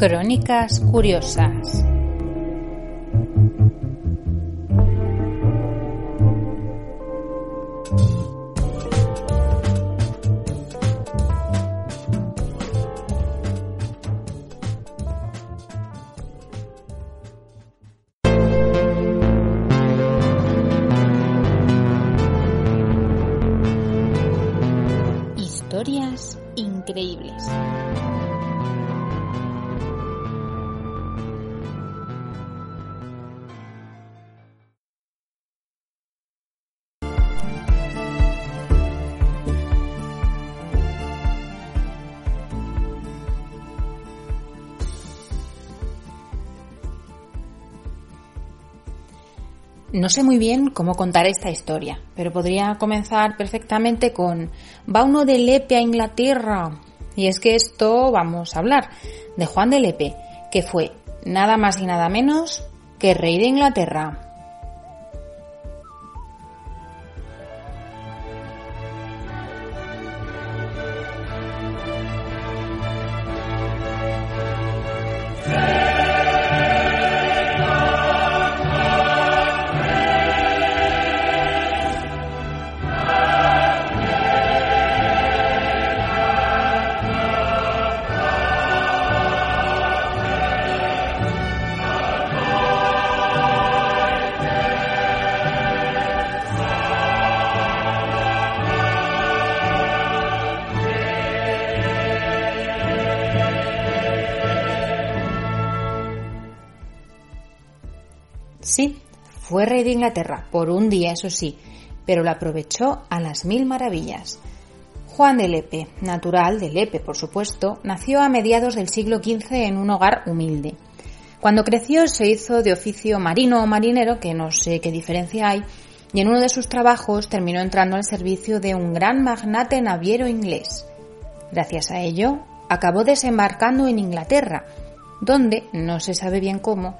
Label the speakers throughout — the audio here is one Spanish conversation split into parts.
Speaker 1: Crónicas curiosas. No sé muy bien cómo contar esta historia, pero podría comenzar perfectamente con va uno de Lepe a Inglaterra. Y es que esto vamos a hablar de Juan de Lepe, que fue nada más y nada menos que rey de Inglaterra. Fue rey de Inglaterra, por un día, eso sí, pero lo aprovechó a las mil maravillas. Juan de Lepe, natural de Lepe, por supuesto, nació a mediados del siglo XV en un hogar humilde. Cuando creció se hizo de oficio marino o marinero, que no sé qué diferencia hay, y en uno de sus trabajos terminó entrando al servicio de un gran magnate naviero inglés. Gracias a ello, acabó desembarcando en Inglaterra, donde, no se sabe bien cómo,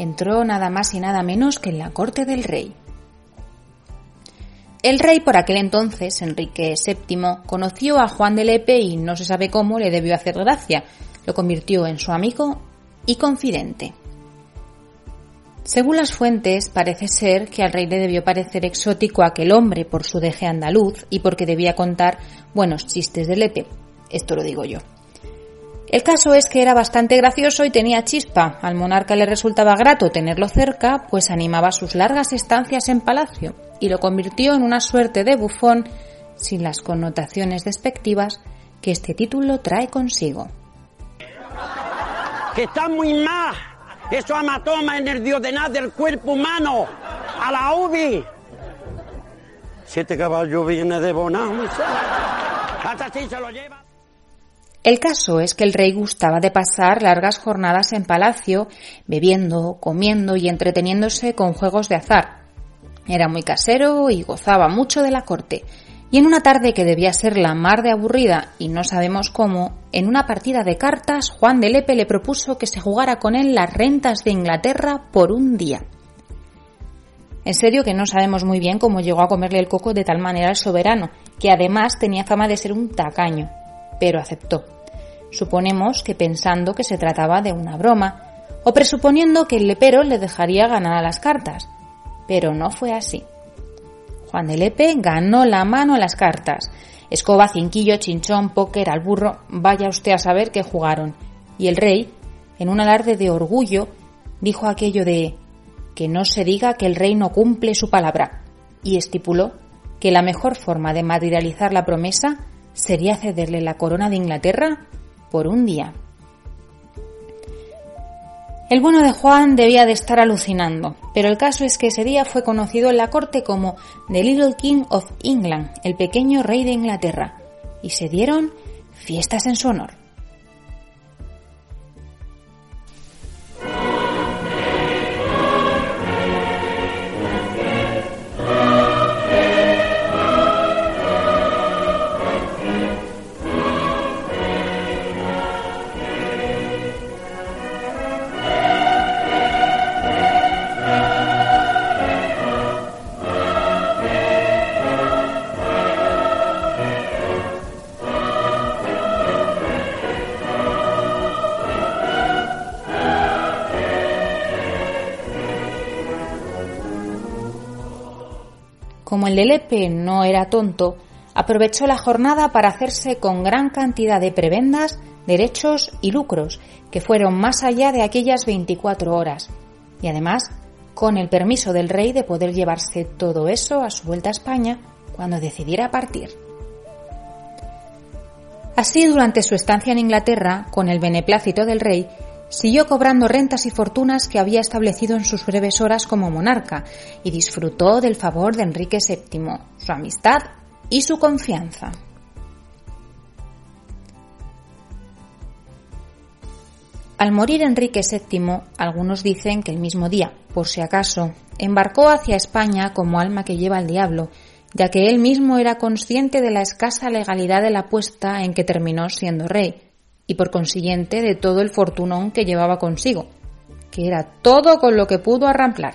Speaker 1: entró nada más y nada menos que en la corte del rey. El rey por aquel entonces, Enrique VII, conoció a Juan de Lepe y no se sabe cómo le debió hacer gracia. Lo convirtió en su amigo y confidente. Según las fuentes, parece ser que al rey le debió parecer exótico aquel hombre por su deje andaluz y porque debía contar buenos chistes de Lepe. Esto lo digo yo. El caso es que era bastante gracioso y tenía chispa. Al monarca le resultaba grato tenerlo cerca, pues animaba sus largas estancias en palacio y lo convirtió en una suerte de bufón sin las connotaciones despectivas que este título trae consigo.
Speaker 2: Que está muy mal. Eso amatoma en el diodenaz del cuerpo humano. A la UBI. Siete caballos viene de Bonao. Hasta así se lo lleva.
Speaker 1: El caso es que el rey gustaba de pasar largas jornadas en palacio, bebiendo, comiendo y entreteniéndose con juegos de azar. Era muy casero y gozaba mucho de la corte. Y en una tarde que debía ser la mar de aburrida y no sabemos cómo, en una partida de cartas Juan de Lepe le propuso que se jugara con él las rentas de Inglaterra por un día. En serio que no sabemos muy bien cómo llegó a comerle el coco de tal manera al soberano, que además tenía fama de ser un tacaño pero aceptó. Suponemos que pensando que se trataba de una broma, o presuponiendo que el lepero le dejaría ganar a las cartas. Pero no fue así. Juan de Lepe ganó la mano a las cartas. Escoba, cinquillo, chinchón, póker, al burro, vaya usted a saber qué jugaron. Y el rey, en un alarde de orgullo, dijo aquello de que no se diga que el rey no cumple su palabra, y estipuló que la mejor forma de materializar la promesa sería cederle la corona de Inglaterra por un día. El bueno de Juan debía de estar alucinando, pero el caso es que ese día fue conocido en la corte como The Little King of England, el pequeño rey de Inglaterra, y se dieron fiestas en su honor. Como el de Lepe no era tonto, aprovechó la jornada para hacerse con gran cantidad de prebendas, derechos y lucros, que fueron más allá de aquellas 24 horas, y además con el permiso del rey de poder llevarse todo eso a su vuelta a España cuando decidiera partir. Así, durante su estancia en Inglaterra, con el beneplácito del rey, Siguió cobrando rentas y fortunas que había establecido en sus breves horas como monarca y disfrutó del favor de Enrique VII, su amistad y su confianza. Al morir Enrique VII, algunos dicen que el mismo día, por si acaso, embarcó hacia España como alma que lleva el diablo, ya que él mismo era consciente de la escasa legalidad de la apuesta en que terminó siendo rey, y por consiguiente de todo el fortunón que llevaba consigo, que era todo con lo que pudo arramplar.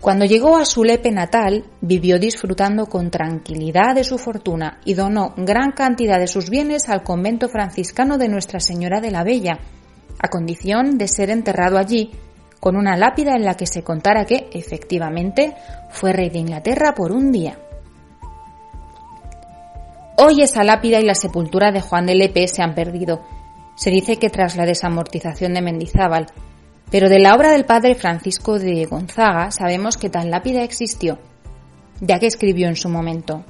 Speaker 1: Cuando llegó a su Lepe natal, vivió disfrutando con tranquilidad de su fortuna y donó gran cantidad de sus bienes al convento franciscano de Nuestra Señora de la Bella, a condición de ser enterrado allí con una lápida en la que se contara que, efectivamente, fue rey de Inglaterra por un día. Hoy esa lápida y la sepultura de Juan de Lepe se han perdido. Se dice que tras la desamortización de Mendizábal, pero de la obra del padre Francisco de Gonzaga sabemos que tal lápida existió, ya que escribió en su momento.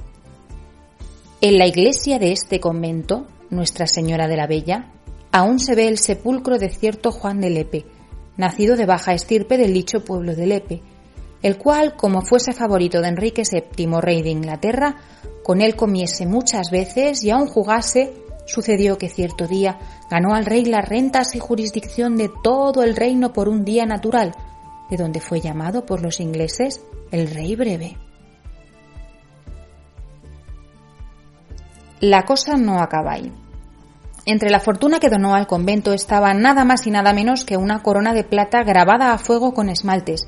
Speaker 1: En la iglesia de este convento, Nuestra Señora de la Bella, aún se ve el sepulcro de cierto Juan de Lepe, nacido de baja estirpe del dicho pueblo de Lepe, el cual, como fuese favorito de Enrique VII, rey de Inglaterra, con él comiese muchas veces y aun jugase, sucedió que cierto día ganó al rey las rentas y jurisdicción de todo el reino por un día natural, de donde fue llamado por los ingleses el rey breve. La cosa no acaba ahí. Entre la fortuna que donó al convento estaba nada más y nada menos que una corona de plata grabada a fuego con esmaltes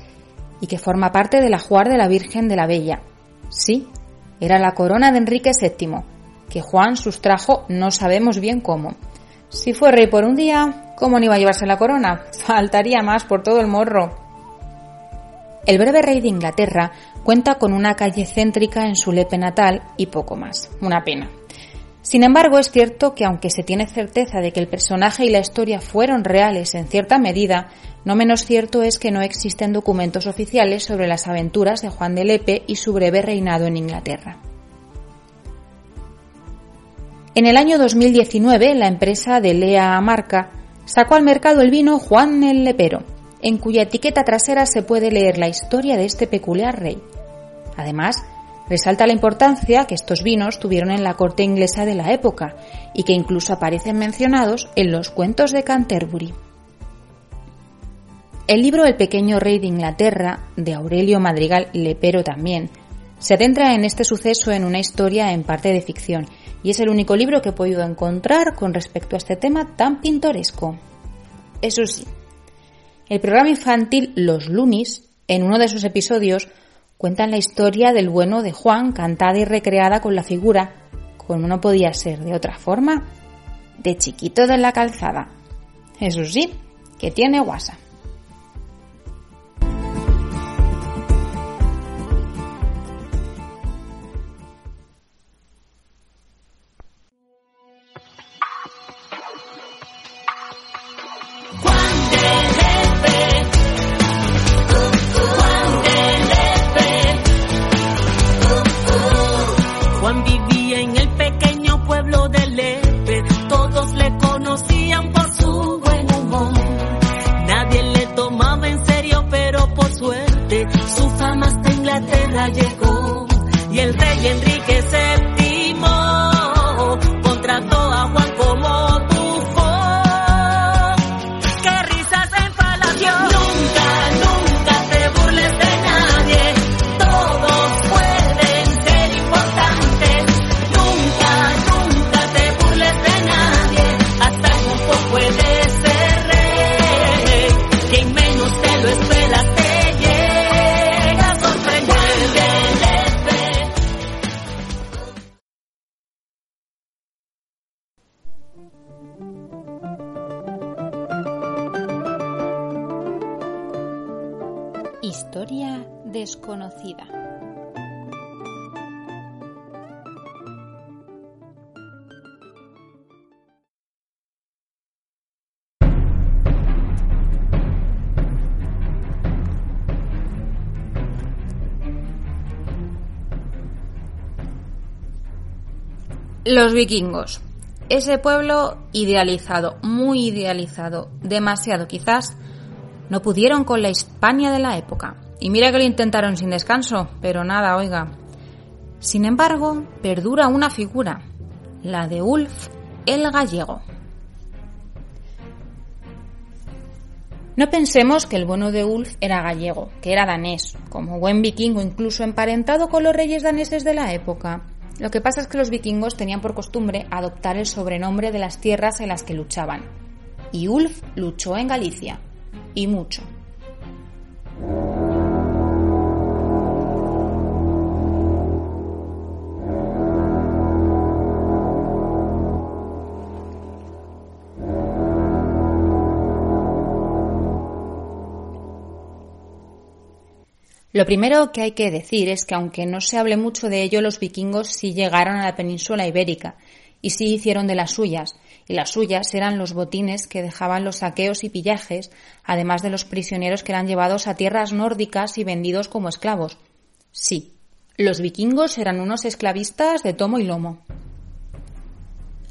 Speaker 1: y que forma parte del ajuar de la Virgen de la Bella. Sí, era la corona de Enrique VII, que Juan sustrajo no sabemos bien cómo. Si fue rey por un día, ¿cómo no iba a llevarse la corona? Faltaría más por todo el morro. El breve rey de Inglaterra cuenta con una calle céntrica en su lepe natal y poco más. Una pena. Sin embargo, es cierto que aunque se tiene certeza de que el personaje y la historia fueron reales en cierta medida, no menos cierto es que no existen documentos oficiales sobre las aventuras de Juan de Lepe y su breve reinado en Inglaterra. En el año 2019, la empresa de Lea Marca sacó al mercado el vino Juan el Lepero, en cuya etiqueta trasera se puede leer la historia de este peculiar rey. Además, Resalta la importancia que estos vinos tuvieron en la corte inglesa de la época y que incluso aparecen mencionados en los cuentos de Canterbury. El libro El pequeño rey de Inglaterra, de Aurelio Madrigal Lepero también, se adentra en este suceso en una historia en parte de ficción y es el único libro que he podido encontrar con respecto a este tema tan pintoresco. Eso sí, el programa infantil Los Lunis, en uno de sus episodios, Cuentan la historia del bueno de Juan, cantada y recreada con la figura, como no podía ser de otra forma, de chiquito de la calzada. Eso sí, que tiene guasa. Los vikingos. Ese pueblo idealizado, muy idealizado, demasiado quizás, no pudieron con la Hispania de la época. Y mira que lo intentaron sin descanso, pero nada, oiga. Sin embargo, perdura una figura, la de Ulf el gallego. No pensemos que el bueno de Ulf era gallego, que era danés, como buen vikingo incluso emparentado con los reyes daneses de la época. Lo que pasa es que los vikingos tenían por costumbre adoptar el sobrenombre de las tierras en las que luchaban. Y Ulf luchó en Galicia, y mucho. Lo primero que hay que decir es que aunque no se hable mucho de ello, los vikingos sí llegaron a la península ibérica y sí hicieron de las suyas, y las suyas eran los botines que dejaban los saqueos y pillajes, además de los prisioneros que eran llevados a tierras nórdicas y vendidos como esclavos. Sí, los vikingos eran unos esclavistas de tomo y lomo.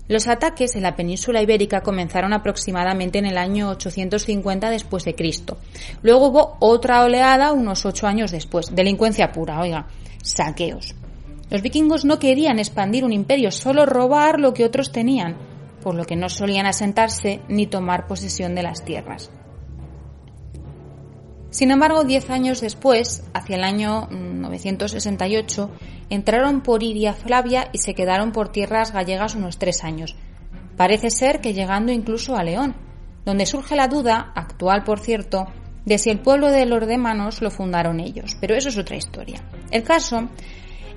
Speaker 1: Los ataques en la península ibérica comenzaron aproximadamente en el año 850 después de Cristo. Luego hubo otra oleada unos ocho años después. Delincuencia pura, oiga, saqueos. Los vikingos no querían expandir un imperio, solo robar lo que otros tenían, por lo que no solían asentarse ni tomar posesión de las tierras. Sin embargo, diez años después, hacia el año 968, entraron por Iria Flavia y se quedaron por tierras gallegas unos tres años. Parece ser que llegando incluso a León, donde surge la duda, actual por cierto, de si el pueblo de los démanos lo fundaron ellos. Pero eso es otra historia. El caso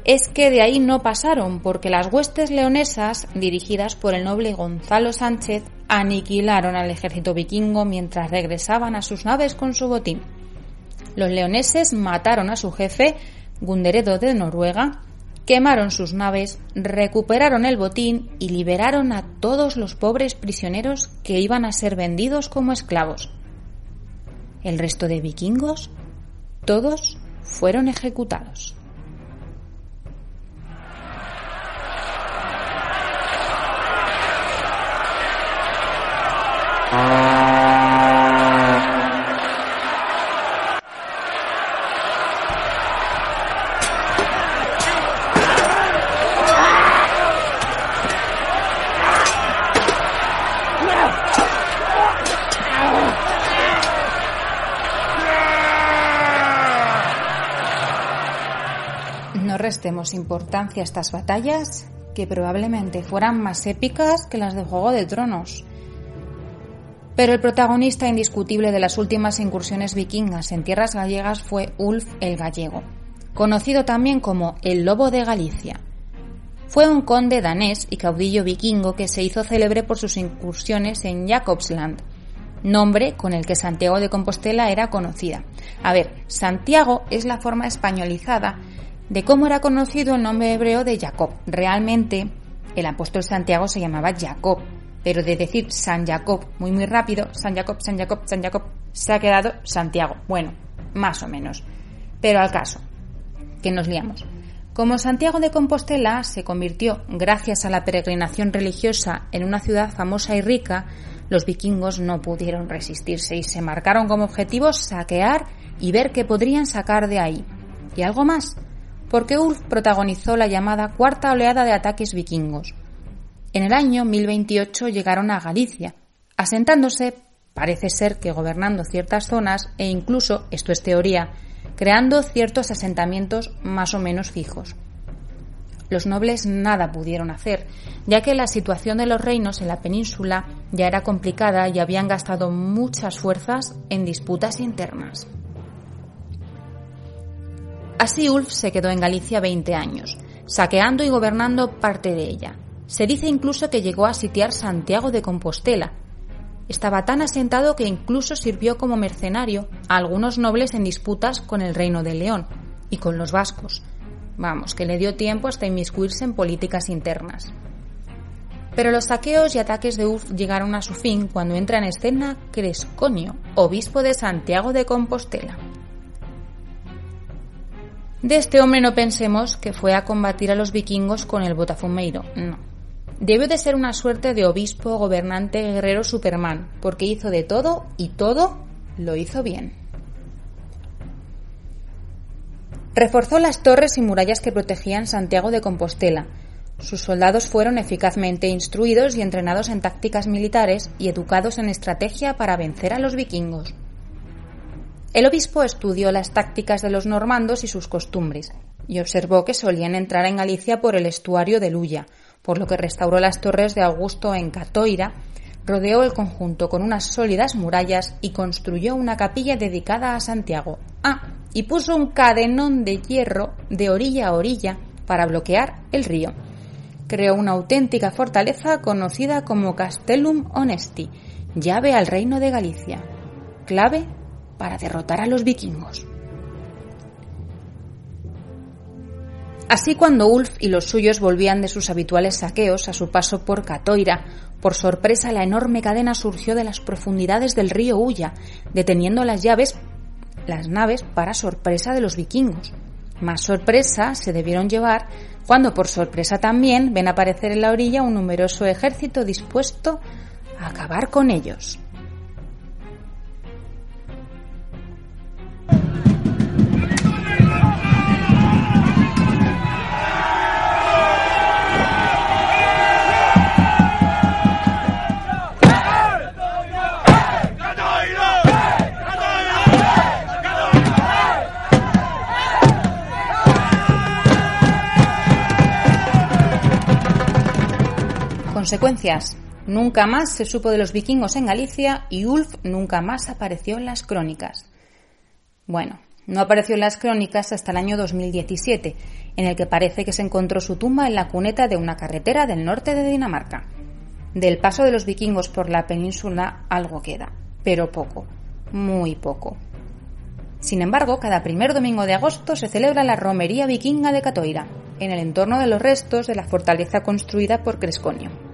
Speaker 1: es que de ahí no pasaron, porque las huestes leonesas, dirigidas por el noble Gonzalo Sánchez, aniquilaron al ejército vikingo mientras regresaban a sus naves con su botín. Los leoneses mataron a su jefe, Gunderedo de Noruega, quemaron sus naves, recuperaron el botín y liberaron a todos los pobres prisioneros que iban a ser vendidos como esclavos. El resto de vikingos, todos fueron ejecutados. Restemos importancia a estas batallas, que probablemente fueran más épicas que las de Juego de Tronos. Pero el protagonista indiscutible de las últimas incursiones vikingas en tierras gallegas fue Ulf el Gallego, conocido también como el Lobo de Galicia. Fue un conde danés y caudillo vikingo que se hizo célebre por sus incursiones en Jacobsland, nombre con el que Santiago de Compostela era conocida. A ver, Santiago es la forma españolizada de cómo era conocido el nombre hebreo de Jacob. Realmente, el apóstol Santiago se llamaba Jacob, pero de decir San Jacob muy muy rápido, San Jacob, San Jacob, San Jacob, se ha quedado Santiago. Bueno, más o menos. Pero al caso, que nos liamos. Como Santiago de Compostela se convirtió, gracias a la peregrinación religiosa, en una ciudad famosa y rica, los vikingos no pudieron resistirse y se marcaron como objetivo saquear y ver qué podrían sacar de ahí. Y algo más, porque Ulf protagonizó la llamada cuarta oleada de ataques vikingos. En el año 1028 llegaron a Galicia, asentándose, parece ser que gobernando ciertas zonas e incluso, esto es teoría, creando ciertos asentamientos más o menos fijos. Los nobles nada pudieron hacer, ya que la situación de los reinos en la península ya era complicada y habían gastado muchas fuerzas en disputas internas. Así Ulf se quedó en Galicia 20 años, saqueando y gobernando parte de ella. Se dice incluso que llegó a sitiar Santiago de Compostela. Estaba tan asentado que incluso sirvió como mercenario a algunos nobles en disputas con el reino de León y con los vascos. Vamos, que le dio tiempo hasta inmiscuirse en políticas internas. Pero los saqueos y ataques de Ulf llegaron a su fin cuando entra en escena Cresconio, obispo de Santiago de Compostela. De este hombre no pensemos que fue a combatir a los vikingos con el botafumeiro, no. Debió de ser una suerte de obispo, gobernante, guerrero Superman, porque hizo de todo y todo lo hizo bien. Reforzó las torres y murallas que protegían Santiago de Compostela. Sus soldados fueron eficazmente instruidos y entrenados en tácticas militares y educados en estrategia para vencer a los vikingos. El obispo estudió las tácticas de los normandos y sus costumbres, y observó que solían entrar en Galicia por el estuario de Luya, por lo que restauró las torres de Augusto en Catoira, rodeó el conjunto con unas sólidas murallas y construyó una capilla dedicada a Santiago. Ah, y puso un cadenón de hierro de orilla a orilla para bloquear el río. Creó una auténtica fortaleza conocida como Castellum Honesti, llave al reino de Galicia, clave para derrotar a los vikingos. Así cuando Ulf y los suyos volvían de sus habituales saqueos a su paso por Catoira, por sorpresa la enorme cadena surgió de las profundidades del río Ulla, deteniendo las llaves, las naves para sorpresa de los vikingos. Más sorpresa se debieron llevar cuando por sorpresa también ven aparecer en la orilla un numeroso ejército dispuesto a acabar con ellos. Consecuencias. Nunca más se supo de los vikingos en Galicia y Ulf nunca más apareció en las crónicas. Bueno, no apareció en las crónicas hasta el año 2017, en el que parece que se encontró su tumba en la cuneta de una carretera del norte de Dinamarca. Del paso de los vikingos por la península algo queda, pero poco, muy poco. Sin embargo, cada primer domingo de agosto se celebra la romería vikinga de Catoira, en el entorno de los restos de la fortaleza construida por Cresconio.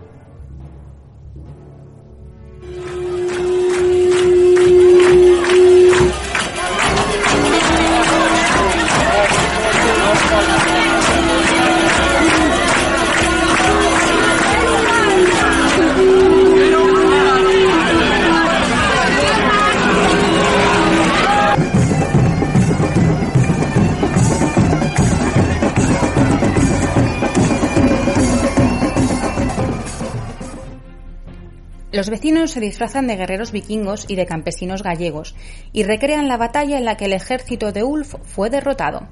Speaker 1: Vecinos se disfrazan de guerreros vikingos y de campesinos gallegos y recrean la batalla en la que el ejército de Ulf fue derrotado.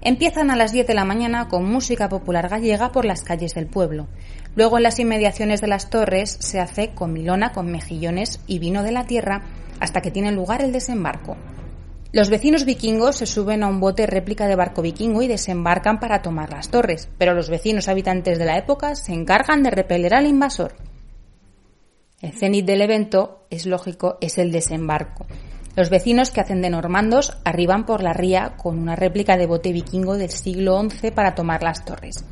Speaker 1: Empiezan a las 10 de la mañana con música popular gallega por las calles del pueblo. Luego en las inmediaciones de las torres se hace comilona con mejillones y vino de la tierra hasta que tiene lugar el desembarco. Los vecinos vikingos se suben a un bote réplica de barco vikingo y desembarcan para tomar las torres, pero los vecinos habitantes de la época se encargan de repeler al invasor. El cenit del evento, es lógico, es el desembarco. Los vecinos que hacen de normandos arriban por la ría con una réplica de bote vikingo del siglo XI para tomar las torres.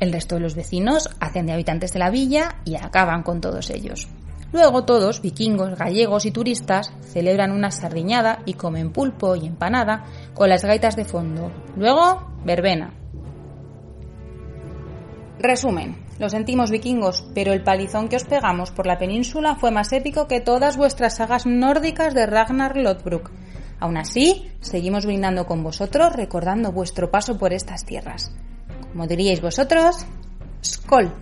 Speaker 1: El resto de los vecinos hacen de habitantes de la villa y acaban con todos ellos. Luego todos, vikingos, gallegos y turistas, celebran una sardiñada y comen pulpo y empanada con las gaitas de fondo. Luego, verbena. Resumen, lo sentimos vikingos, pero el palizón que os pegamos por la península fue más épico que todas vuestras sagas nórdicas de Ragnar Lodbrok. Aún así, seguimos brindando con vosotros recordando vuestro paso por estas tierras. Como diríais vosotros, Skol.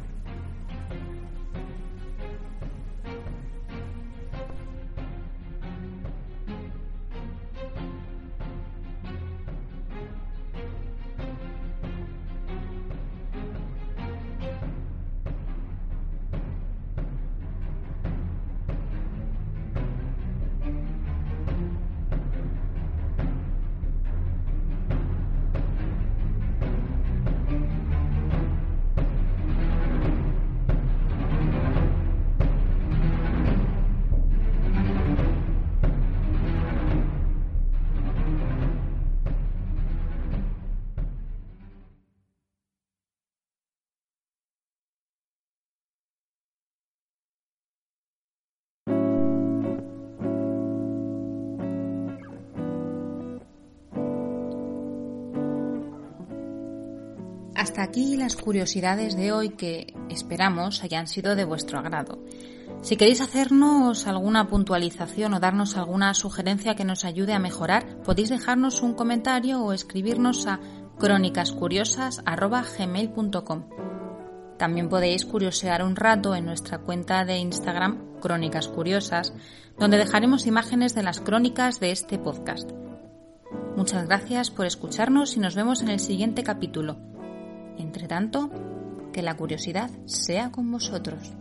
Speaker 1: Hasta aquí las curiosidades de hoy que esperamos hayan sido de vuestro agrado. Si queréis hacernos alguna puntualización o darnos alguna sugerencia que nos ayude a mejorar, podéis dejarnos un comentario o escribirnos a crónicascuriosas.gmail.com. También podéis curiosear un rato en nuestra cuenta de Instagram Crónicas Curiosas, donde dejaremos imágenes de las crónicas de este podcast. Muchas gracias por escucharnos y nos vemos en el siguiente capítulo. Entre tanto, que la curiosidad sea con vosotros.